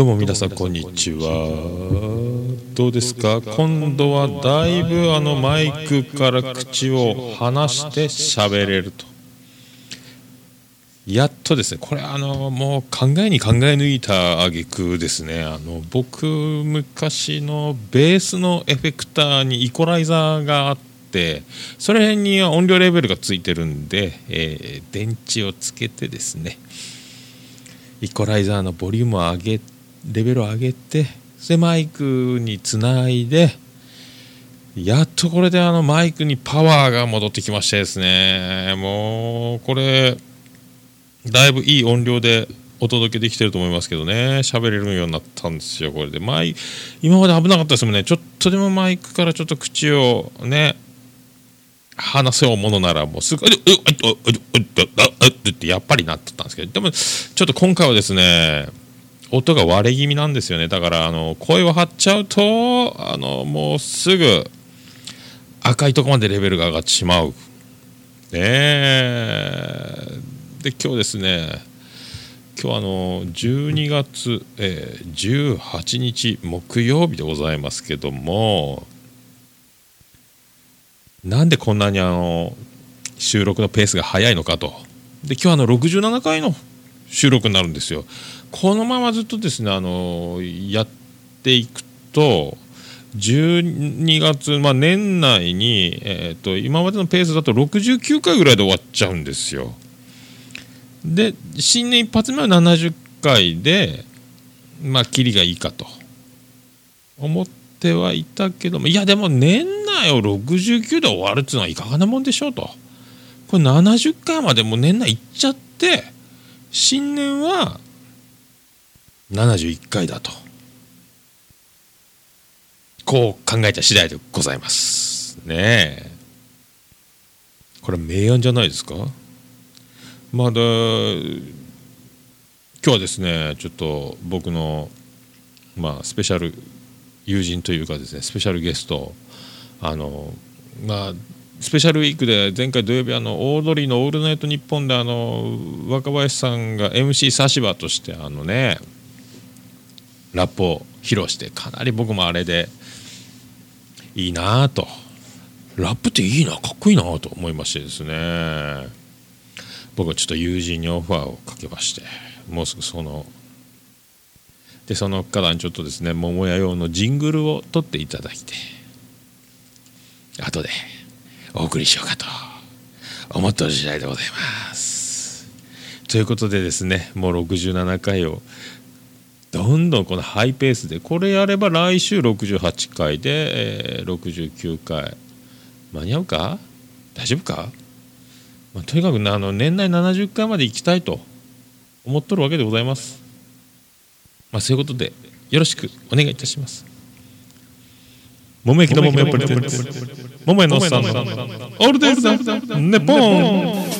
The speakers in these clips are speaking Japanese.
どうも皆さんこんにちは。どうですか？今度はだいぶあのマイクから口を離して喋れると。やっとですね。これあのもう考えに考え抜いた挙句ですね。あの僕昔のベースのエフェクターにイコライザーがあってそれには音量レベルがついてるんで、えー、電池をつけてですねイコライザーのボリュームを上げレベルを上げてでマイクにつないでやっとこれであのマイクにパワーが戻ってきましてですね。もうこれだいぶいい音量でお届けできてると思いますけどね。喋れるようになったんですよこれで。マイ今まで危なかったですもんね。ちょっとでもマイクからちょっと口をね話せようものならもうすぐ「うっうっうっうっうっ」ってやっぱりなってたんですけどでもちょっと今回はですね音が割れ気味なんですよね。だからあの声を張っちゃうとあのもうすぐ赤いとこまでレベルが上がってしまう。ねえ。で今日ですね今日あの12月、えー、18日木曜日でございますけどもなんでこんなにあの収録のペースが早いのかと。で今日あの67回の収録になるんですよ。このままずっとですねあのやっていくと12月、まあ、年内に、えーと、今までのペースだと69回ぐらいで終わっちゃうんですよ。で新年一発目は70回でまあキリがいいかと思ってはいたけどもいやでも年内を69で終わるっていうのはいかがなもんでしょうとこれ70回までもう年内いっちゃって新年は71回だと。こう考えた次第でございますね。えこれ明暗じゃないですか？まだ今日はですねちょっと僕のまあスペシャル友人というかですねスペシャルゲストあのまあスペシャルウィークで前回土曜日あのオードリーの「オールナイトニッポン」であの若林さんが MC 差し歯としてあのねラップを披露してかなり僕もあれでいいなと。ラップっていいなかっこいいなと思いましてですね。僕はちょっと友人にオファーをかけましてもうすぐそのでそのからちょっとですね桃屋用のジングルを取っていただいて後でお送りしようかと思っておる次第でございます。ということでですねもう67回をどんどんこのハイペースでこれやれば来週68回で、えー、69回。間に合うか？大丈夫か、まあ、とにかくあの年内70回まで行きたいと思っとるわけでございます、まあ、そういうことでよろしくお願いいたします。桃焼きの桃屋プレゼンツ桃屋のおっさんの。オールデイズ・ネポン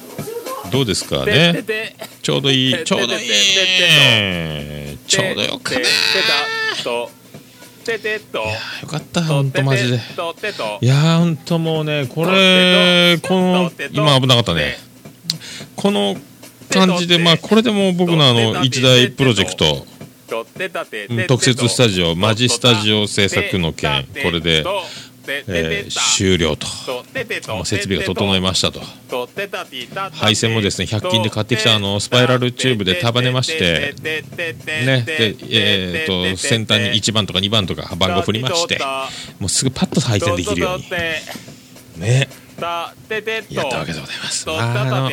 どうですか？ね？ちょうどいい。ちょうどいい。ちょうどよかねよかった本当マジで。いや本当もうねこれこの今危なかったね。この感じでまあこれでも僕のあの一大プロジェクト。特設スタジオマジスタジオ制作の件。これでえー、終了と。設備が整いましたと。配線もですね100均で買ってきたあのスパイラルチューブで束ねまして。ねで、えー、と先端に1番とか2番とか番号振りまして。もうすぐパッと配線できるようにねやったわけでございます。あの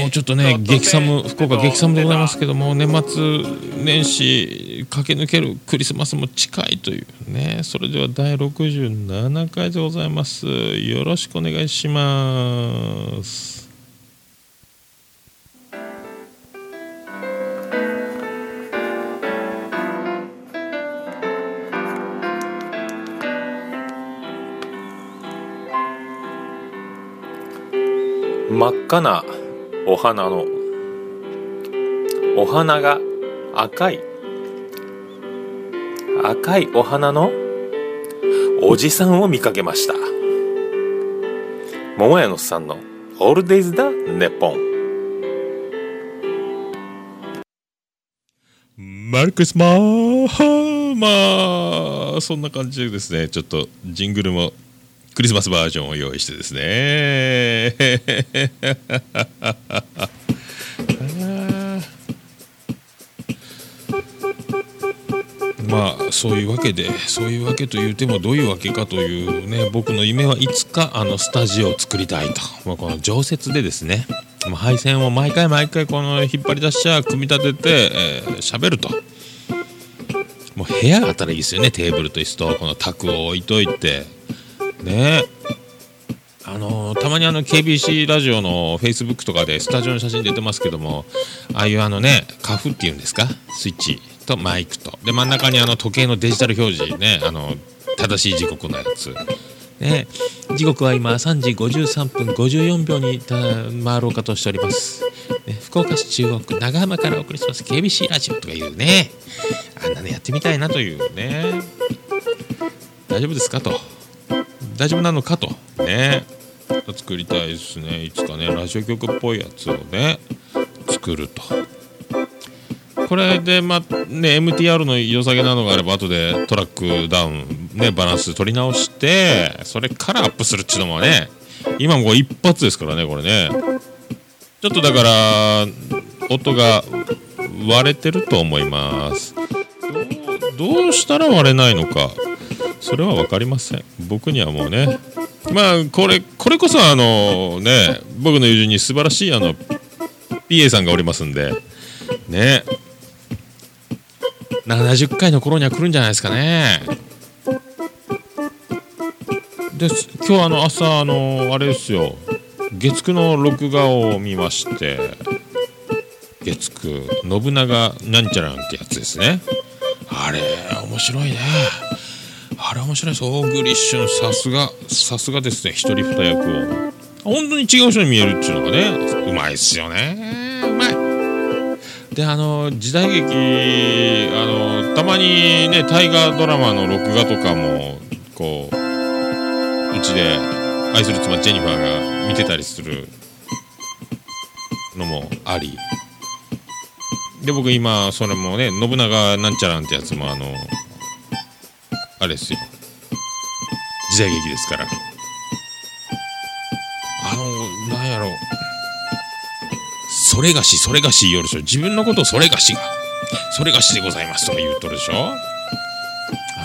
もうちょっとね激寒福岡激寒でございますけども年末年始駆け抜けるクリスマスも近いというねそれでは第67回でございます。よろしくお願いします真っ赤なお花のお花が赤い赤いお花のおじさんを見かけました。桃屋のさんの「オールデイズ・だネポン」マルクスマーまあそんな感じでですね。ちょっとジングルもクリスマスバージョンを用意してですね。まあそういうわけでそういうわけと言うてもどういうわけかというね僕の夢はいつかあのスタジオを作りたいと、まあ、この常設でですね配線を毎回毎回この引っ張り出しちゃ組み立てて喋、えー、ると。もう部屋があったらいいですよねテーブルと椅子とこの卓を置いといてね。あのー、たまにあの KBC ラジオの Facebook とかでスタジオの写真出てますけどもああいうあのねカフっていうんですか？スイッチとマイクと。で真ん中にあの時計のデジタル表示ねあの正しい時刻のやつ。ね。時刻は今3時53分54秒に回ろうかとしております、ね、福岡市中央区長浜からお送りします。KBC ラジオとかいうね。あんなのやってみたいなというね。大丈夫ですかと。大丈夫なのかと。ね。作りたいですね。いつかねラジオ局っぽいやつをね作ると。これでまね MTR の良さげなのがあれば後でトラックダウンねバランス取り直してそれからアップするっちゅうのもね今もう一発ですからねこれね。ちょっとだから音が割れてると思います。どうしたら割れないのか。それは分かりません。僕にはもうね。まあこれこれこそあのね僕の友人に素晴らしいあの PA さんがおりますんで。ね。70回の頃には来るんじゃないですかね。で今日あの朝あのあれですよ。月9の録画を見まして。月9信長なんちゃらんってやつですね。あれ面白いね。れ面白い。です大栗旬さすがさすがですね。一人二役を。本当に違う人に見えるっていうのがねうまいっすよね。うまい。であの時代劇あのたまにね大河ドラマの録画とかもこううちで愛する妻ジェニファーが見てたりするのもあり。で僕今それもね信長なんちゃらんってやつもあのあれですよ。時代劇ですから。あのなんやろ。それがしそれがし言うでしょ。自分のことをそれがしが。それがしでございますとか言うとるでしょ。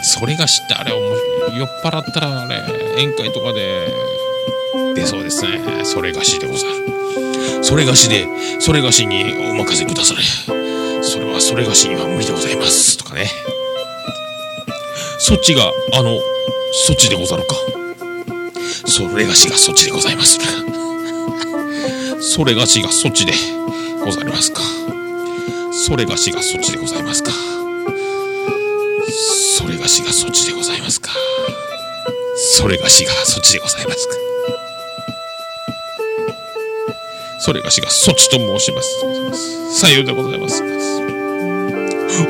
それがしってあれ酔っ払ったらあれ宴会とかで。出そうですね。それがしでござる。それがしでそれがしにお任せくだされ。それはそれがしには無理でございます。とかね。そっちがあのそっちでござるか。それがしがそっちでございます。それがしがそっちでございますか。それがしがそっちでございますか。それがしがそっちでございますか。それがしがそっちでございますか。それがしがそっちと申します。さようでございます。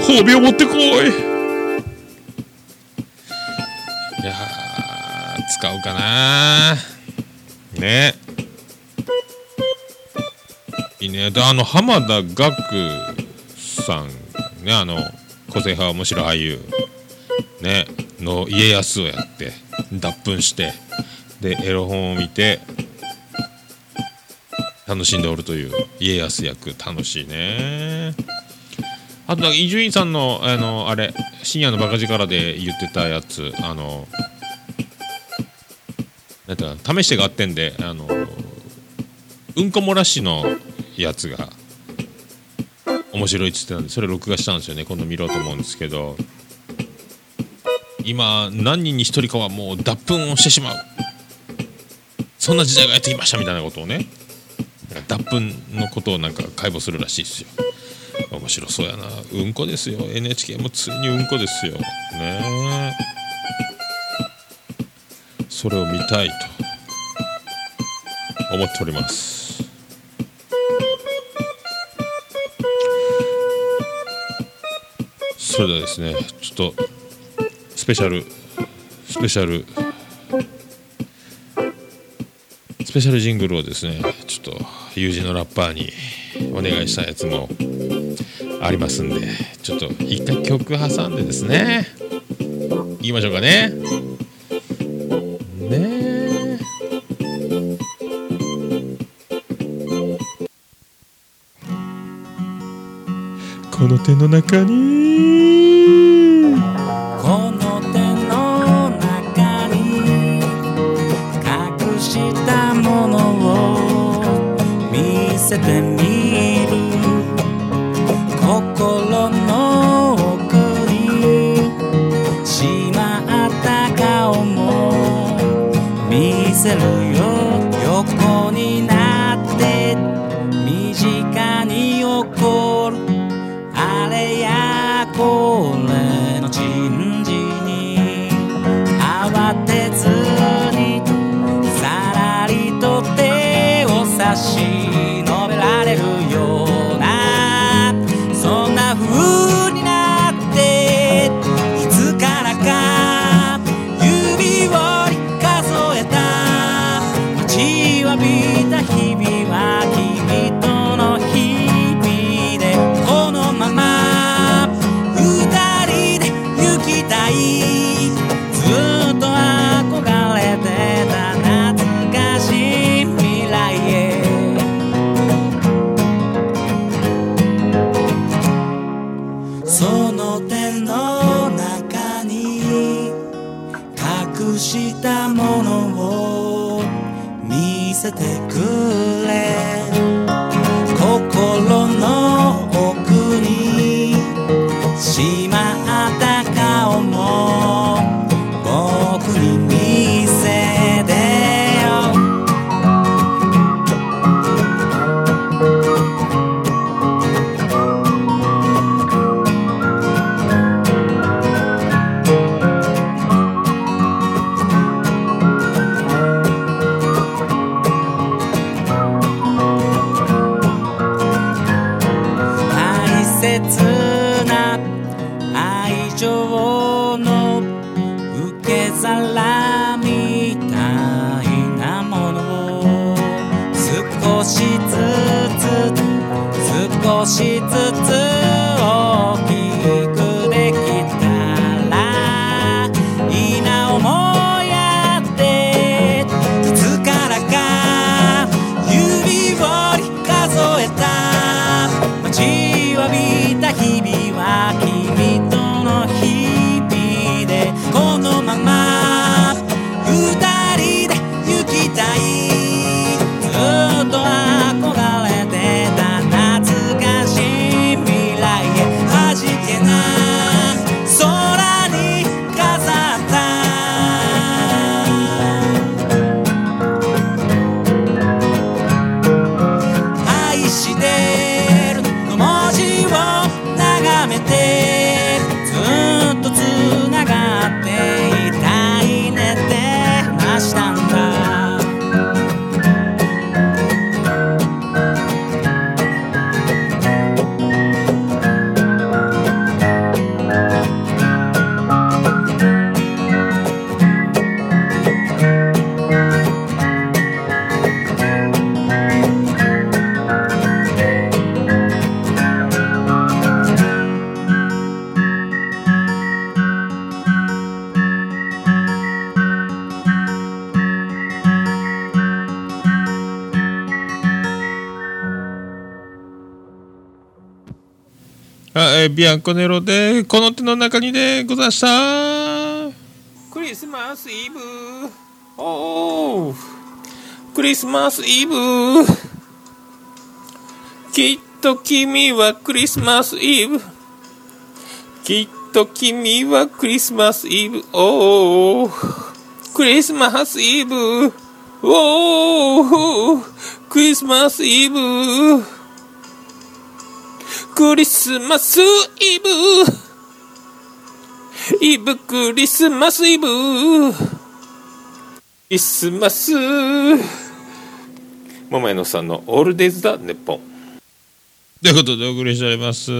褒美を持ってこい。かな。ね。いいね。であの浜田岳さんねあの個性派面白俳優。ね。の家康をやって脱粉してでエロ本を見て楽しんでおるという家康役楽しいね。あと伊集院さんのあのあれ深夜のバカ力で言ってたやつあの試してがあってんであのうんこ漏らしのやつが面白いっつってたんでそれ録画したんですよね。今度見ろうと思うんですけど。今何人に1人かはもう脱粉をしてしまう。そんな時代がやってきましたみたいなことをね。脱粉のことをなんか解剖するらしいですよ。面白そうやな。うんこですよ。NHK もついにうんこですよ。ね。えそれを見たいと思っております。それではですねちょっとスペシャルスペシャルスペシャルジングルをですねちょっと友人のラッパーにお願いしたやつもありますんでちょっと一回曲挟んでですねいきましょうかねね。手の中に。あえビアンコネロでこの手の中にでござした。クリスマスイブ。おおクリスマスイブ。きっと君はクリスマスイブ。きっと君はクリスマスイブ。おおクリスマスイブ。おおクリスマスイブ。クリスマスイブ。イブクリスマスイブ。クリスマス。桃屋のさんのオールデイズ・だネッポン。ということでお送りしております。第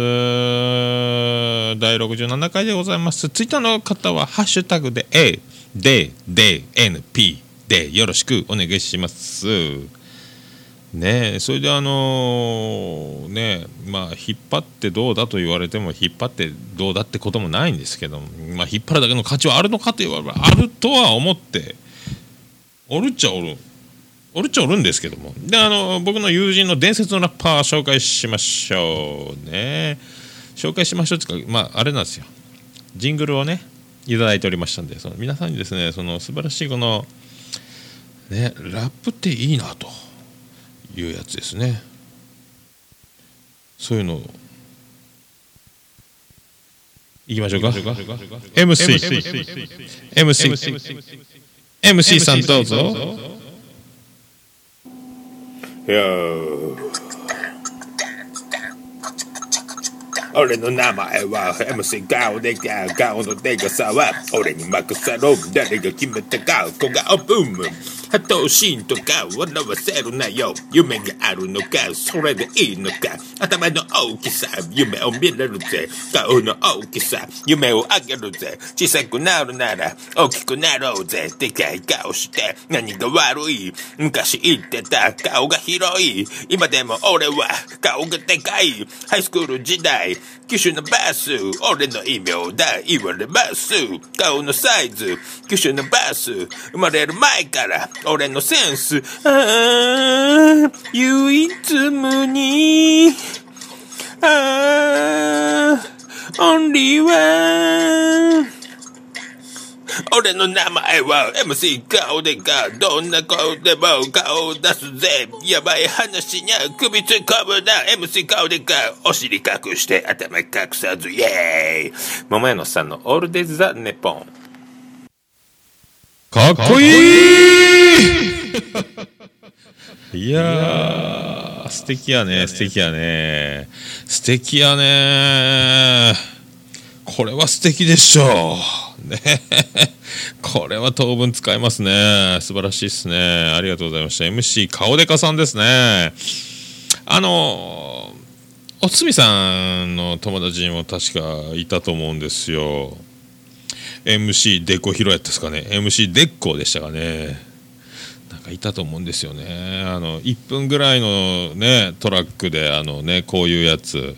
67回でございます。ツイッターの方はハッシュタグで A D D N P でよろしくお願いします。ねそれであのねまあ引っ張ってどうだと言われても引っ張ってどうだってこともないんですけどまあ引っ張るだけの価値はあるのかと言わればあるとは思っておるっちゃおるおるっちゃおるんですけども。であの僕の友人の伝説のラッパー紹介しましょうね。紹介しましょうっていうかまああれなんですよ。ジングルをねいただいておりましたんでその皆さんにですねその素晴らしいこのねラップっていいなと。いうやつですね。そういうの。をいきましょうか。MC MC MC さんどうぞ。いやー。俺の名前は MC 顔でか顔のでかさは俺に任せろ。誰が決めたか小顔ブームハトシーンとか笑わせるなよ夢があるのかそれでいいのか頭の大きさ夢を見れるぜ顔の大きさ夢をあげるぜ小さくなるなら大きくなろうぜでかい顔して何が悪い昔言ってた顔が広い今でも俺は顔がでかいハイスクール時代機種のバス俺の異名だ言われます顔のサイズ機種のバス生まれる前から俺のセンスああ唯一無二ああオンリーワン俺の名前は MC 顔でかどんな顔でも顔を出すぜ。やばい話にゃ首突っ込むな。MC 顔でかお尻隠して頭隠さずイエーイ。桃屋のさんのオールデイズ・ザ・ネポン。かっこいい！いやー素敵やね素敵やね。素敵やね。これは素敵でしょう。ね。これは当分使えますね。素晴らしいですね。ありがとうございました。MC 顔でかさんですね。あのおつみさんの友達にも確かいたと思うんですよ。MC デコヒロやったですかね。MC デッコでしたかねかいたと思うんですよね。あの1分ぐらいのねトラックであのねこういうやつ。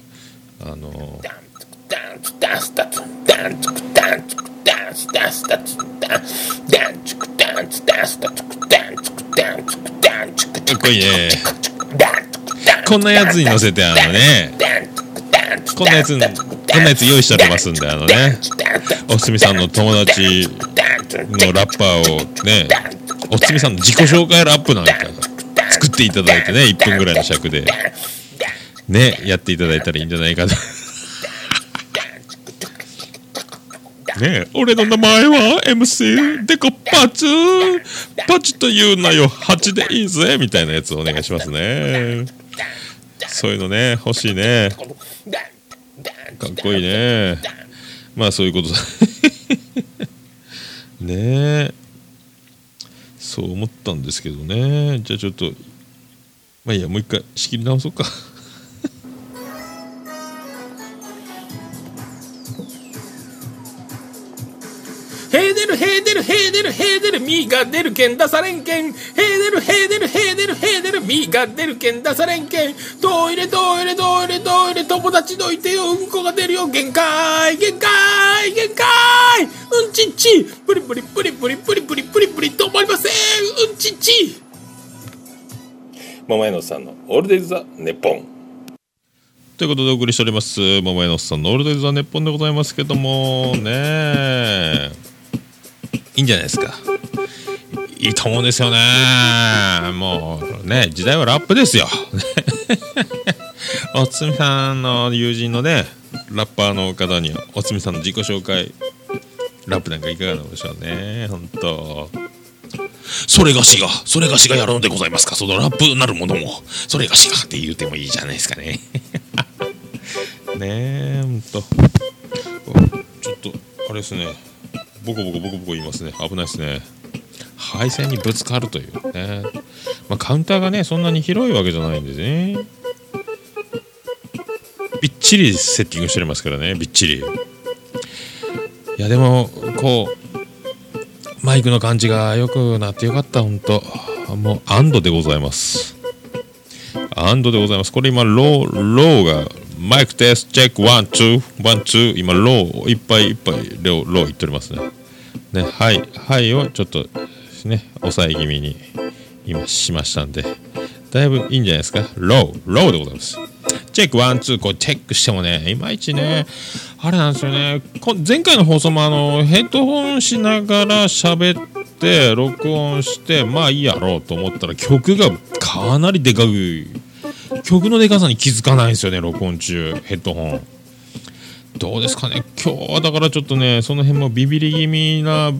あのダンツダンスダツダンツクダンツクダンスダンスダツダンダンツクダンツダンスダツクダンツクダンツクダンツクかっこいいねダンツクダンこんなやつに乗せてあのね。こんなやつこんなやつ用意しておりますんであのね。おつみさんの友達のラッパーをねおつみさんの自己紹介ラップなんか作っていただいてね1分ぐらいの尺で。ねやっていただいたらいいんじゃないかとね俺の名前は MC デコパチパチと言うなよ8でいいぜみたいなやつお願いしますね。そういうのね欲しいね。かっこいいね。まあそういうこと。だ ね。えそう思ったんですけどね。じゃあちょっとまあいいやもう一回仕切り直そうか。ヘーデルヘーデルヘーデルヘーデルミーが出るけん出されんけん。ヘーデルヘーデルヘーデルヘーデルミーが出るけん出されんけん。トイレトイレトイレトイレ。友達どいてよ。うんこが出るよ。限界限界限界。うんちっち。プリプリプリプリプリプリプリプリ。止まりません。うんちっち。桃屋のさんのオールデイズ・ザ・ネポンということでお送りしております。桃屋のさんのオールデイズ・ザ・ネッポンでございますけども。ねえいいんじゃないですか。いいと思うんですよね。もうね時代はラップですよ。おつみさんの友人のねラッパーの方におつみさんの自己紹介ラップなんかいかがなんでしょうね。本当。それがしがそれがしがやるのでございますか。そのラップなるものもそれがしがって言うてもいいじゃないですかね。ねえほんとちょっとあれですね。ボコボコボコボコ言いますね。危ないですね。配線にぶつかるというね、まあ、カウンターがねそんなに広いわけじゃないんですね。びっちりセッティングしてますからね。びっちり。いやでもこうマイクの感じが良くなってよかった。ほんと。もう安堵でございます。安堵でございます。これ今ローローがマイクテストチェックワンツーワンツー。今ローいっぱいいっぱいローローいっておりますね。ねはいはいをちょっとね抑え気味に今しましたんでだいぶいいんじゃないですか？ローローでございます。チェックワンツーこうチェックしてもねいまいちねあれなんですよね。こ前回の放送もあのヘッドホンしながら喋って録音してまあいいやろうと思ったら曲がかなりでかく曲のでかさに気づかないんですよね録音中ヘッドホン。どうですかね。今日はだからちょっとねその辺もビビり気味な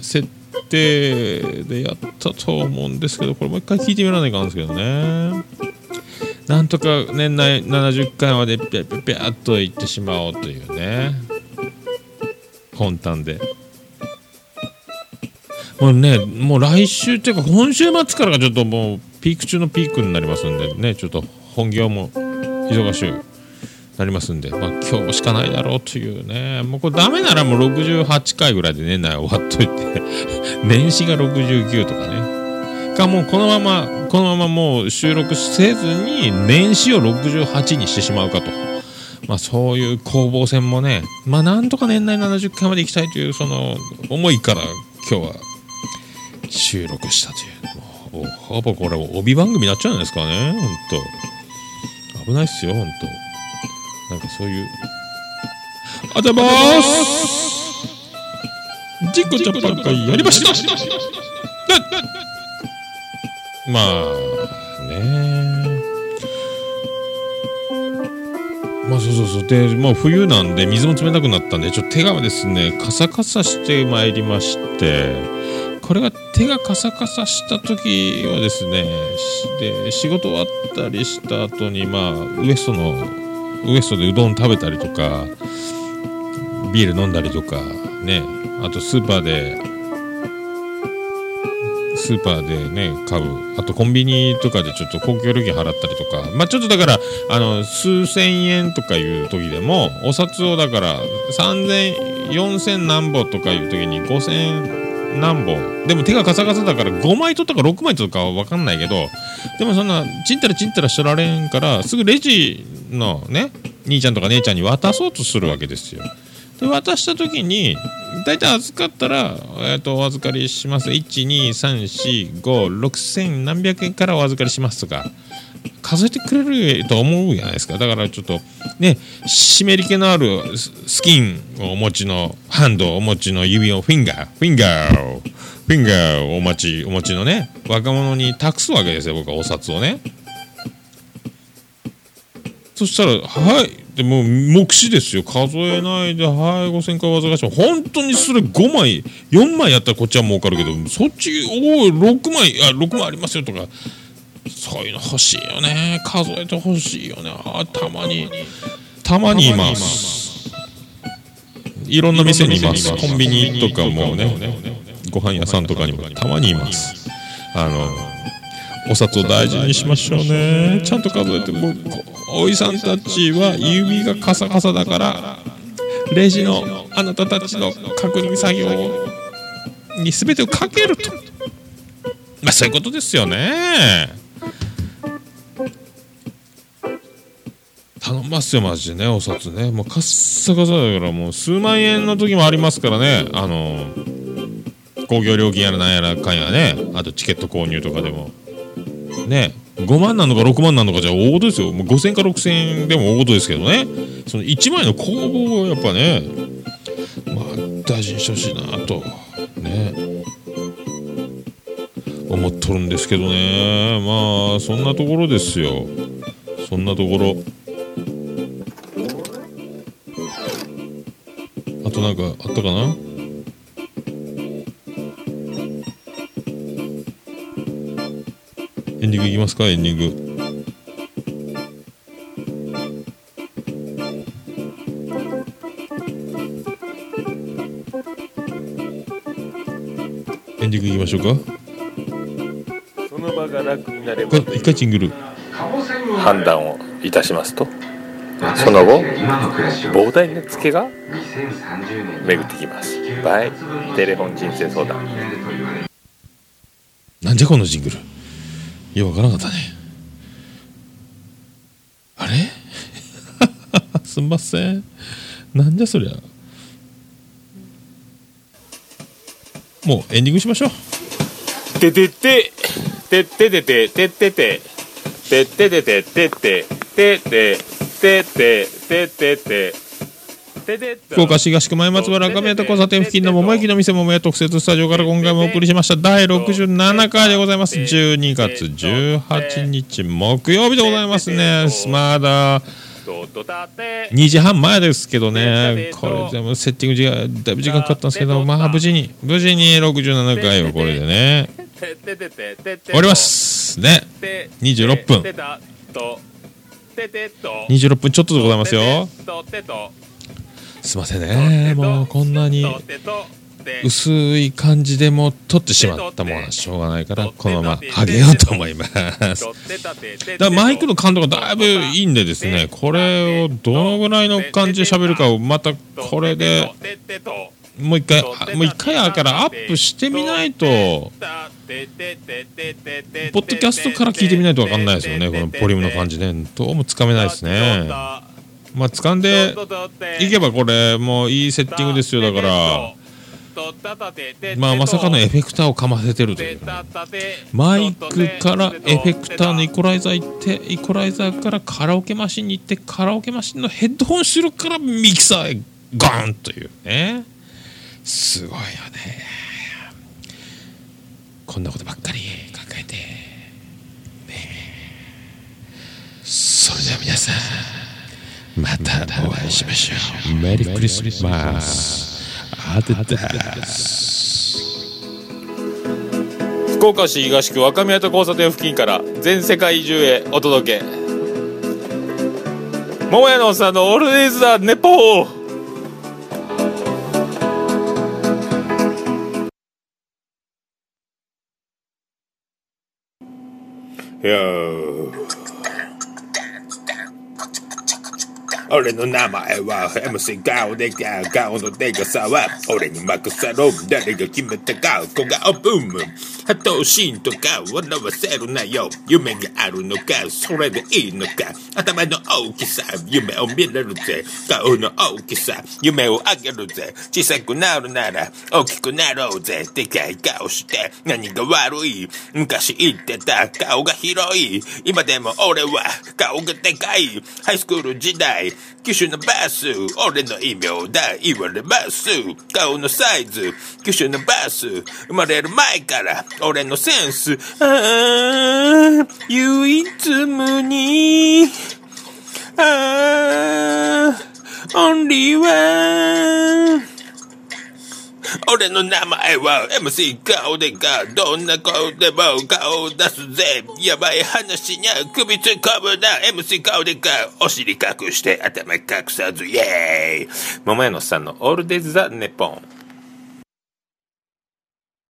設定でやったと思うんですけどこれもう一回聞いてみらないかんですけどね。なんとか年内70回までピャピャピャっといってしまおうというね。魂胆で。もうねもう来週っていうか今週末からがちょっともうピーク中のピークになりますんでねちょっと本業も忙しいなりますんで、まあ、今日しかないだろうというねもうこれダメならもう68回ぐらいで年内終わっといて 年始が69とかねかもうこのままこのままもう収録せずに年始を68にしてしまうかと。まあそういう攻防戦もね、まあなんとか年内70回まで行きたいというその思いから今日は収録したという。もうほぼこれ帯番組になっちゃうんですかね、ほんと。危ないっすよ、ほんと。なんかそういう。あざまーす。ジコジャパン会やりました。まあねまあそうそうそう。でまあ冬なんで水も冷たくなったんでちょっと手がですねカサカサしてまいりましてこれが手がカサカサした時はですねで仕事終わったりした後にまあウエストのウエストでうどん食べたりとかビール飲んだりとかね。あとスーパーでスーパーでね買う。あとコンビニとかでちょっと公共料金払ったりとか。まあちょっとだからあの数千円とかいう時でもお札をだから3000 4000何本とかいう時に5000何本でも手がカサカサだから5枚とったか6枚とかは分かんないけどでもそんなちんたらちんたらしとられんからすぐレジのね兄ちゃんとか姉ちゃんに渡そうとするわけですよ。で渡した時に大体預かったら、えー、とお預かりします。123456000何百円からお預かりしますとか数えてくれると思うじゃないですか。だからちょっとね湿り気のあるスキンをお持ちのハンドをお持ちの指をフィンガーフィンガーフィンガーをお持ちお持ちのね若者に託すわけですよ僕はお札をね。そしたら「はい」でも目視ですよ。数えないで「はい5000回お預かし」本当にそれ5枚4枚やったらこっちは儲かるけどそっちおい6枚あ6枚ありますよとか。そういうの欲しいよね。数えて欲しいよね。あたまにたまにいます。いろんな店にいます。コンビニとかもねご飯屋さんとかにもたまにいます。あのお札を大事にしましょうね。ちゃんと数えてもうおいさんたちは指がカサカサだからレジのあなたたちの確認作業に全てをかけると。まあそういうことですよね。頼ますよマジでねお札ね。もうカッサカサだからもう数万円の時もありますからね。あの工業料金やらなんやらかんやね。あとチケット購入とかでも。ね。5万なのか6万なのかじゃ大事ですよ。もう5000か6000でも大事ですけどね。その1枚の工房をやっぱねまあ大事にしてほしいなとね。思っとるんですけどね。まあそんなところですよ。そんなところ。あとなんかあったかな？ディングいきますかエンディング。エンディングいきましょうか。その場が楽になれば。一回チングル。判断をいたしますと。その後膨大なツケが巡ってきます。バイテレフォン人生相談。なんじゃこのジングルようわからなかったね。あれ？すんません。なんじゃそりゃ。もうエンディングしましょう。てててててててて。てててて。ててて。てててて。ててて。ててて。福岡市東区前松原亀田交差点付近の桃駅の店桃屋特設スタジオから今回もお送りしました。第67回でございます。12月18日木曜日でございますね。まだ2時半前ですけどね。これでもセッティング時間だいぶ時間かかったんですけどまあ無事に無事に67回をこれでね。終わりますね26分26分ちょっとでございますよすいませんね。もうこんなに薄い感じでもう取ってしまったものはしょうがないからこのまま上げようと思います。だからマイクの感度がだいぶいいんでですねこれをどのぐらいの感じで喋るかをまたこれでもう一回もう一回やからアップしてみないとポッドキャストから聞いてみないと分かんないですよねこのボリュームの感じねどうもつかめないですねまあ掴んでいけばこれもういいセッティングですよだから。まあまさかのエフェクターをかませてるという。マイクからエフェクターのイコライザー行ってイコライザーからカラオケマシンに行ってカラオケマシンのヘッドホン収録からミキサーへゴーンというね。すごいよね。こんなことばっかり考えて。ね。それでは皆さんまたお会いしましょう。メリークリスマス福岡市東区若宮と交差点付近から全世界中へお届け。桃屋のさんのオールデイズ・ザ・ネポー。いや俺の名前は MC 顔でか顔のデカさは俺に任せろ。誰が決めたか小顔ブーム波頭心とか笑わせるなよ夢があるのかそれでいいのか頭の大きさ夢を見れるぜ顔の大きさ夢をあげるぜ小さくなるなら大きくなろうぜでかい顔して何が悪い昔言ってた顔が広い今でも俺は顔がでかいハイスクール時代九州のバス俺の異名だ言われます顔のサイズ九州のバス生まれる前から俺のセンス。ああ唯一無二。ああオンリーワン俺の名前は。MC 顔でかどんな顔でも顔を出すぜ。やばい話にゃ首突っ込むな。MC 顔でかお尻隠して頭隠さず。イェーイ。桃屋のさんのオールデイズ・ザ・ネポン。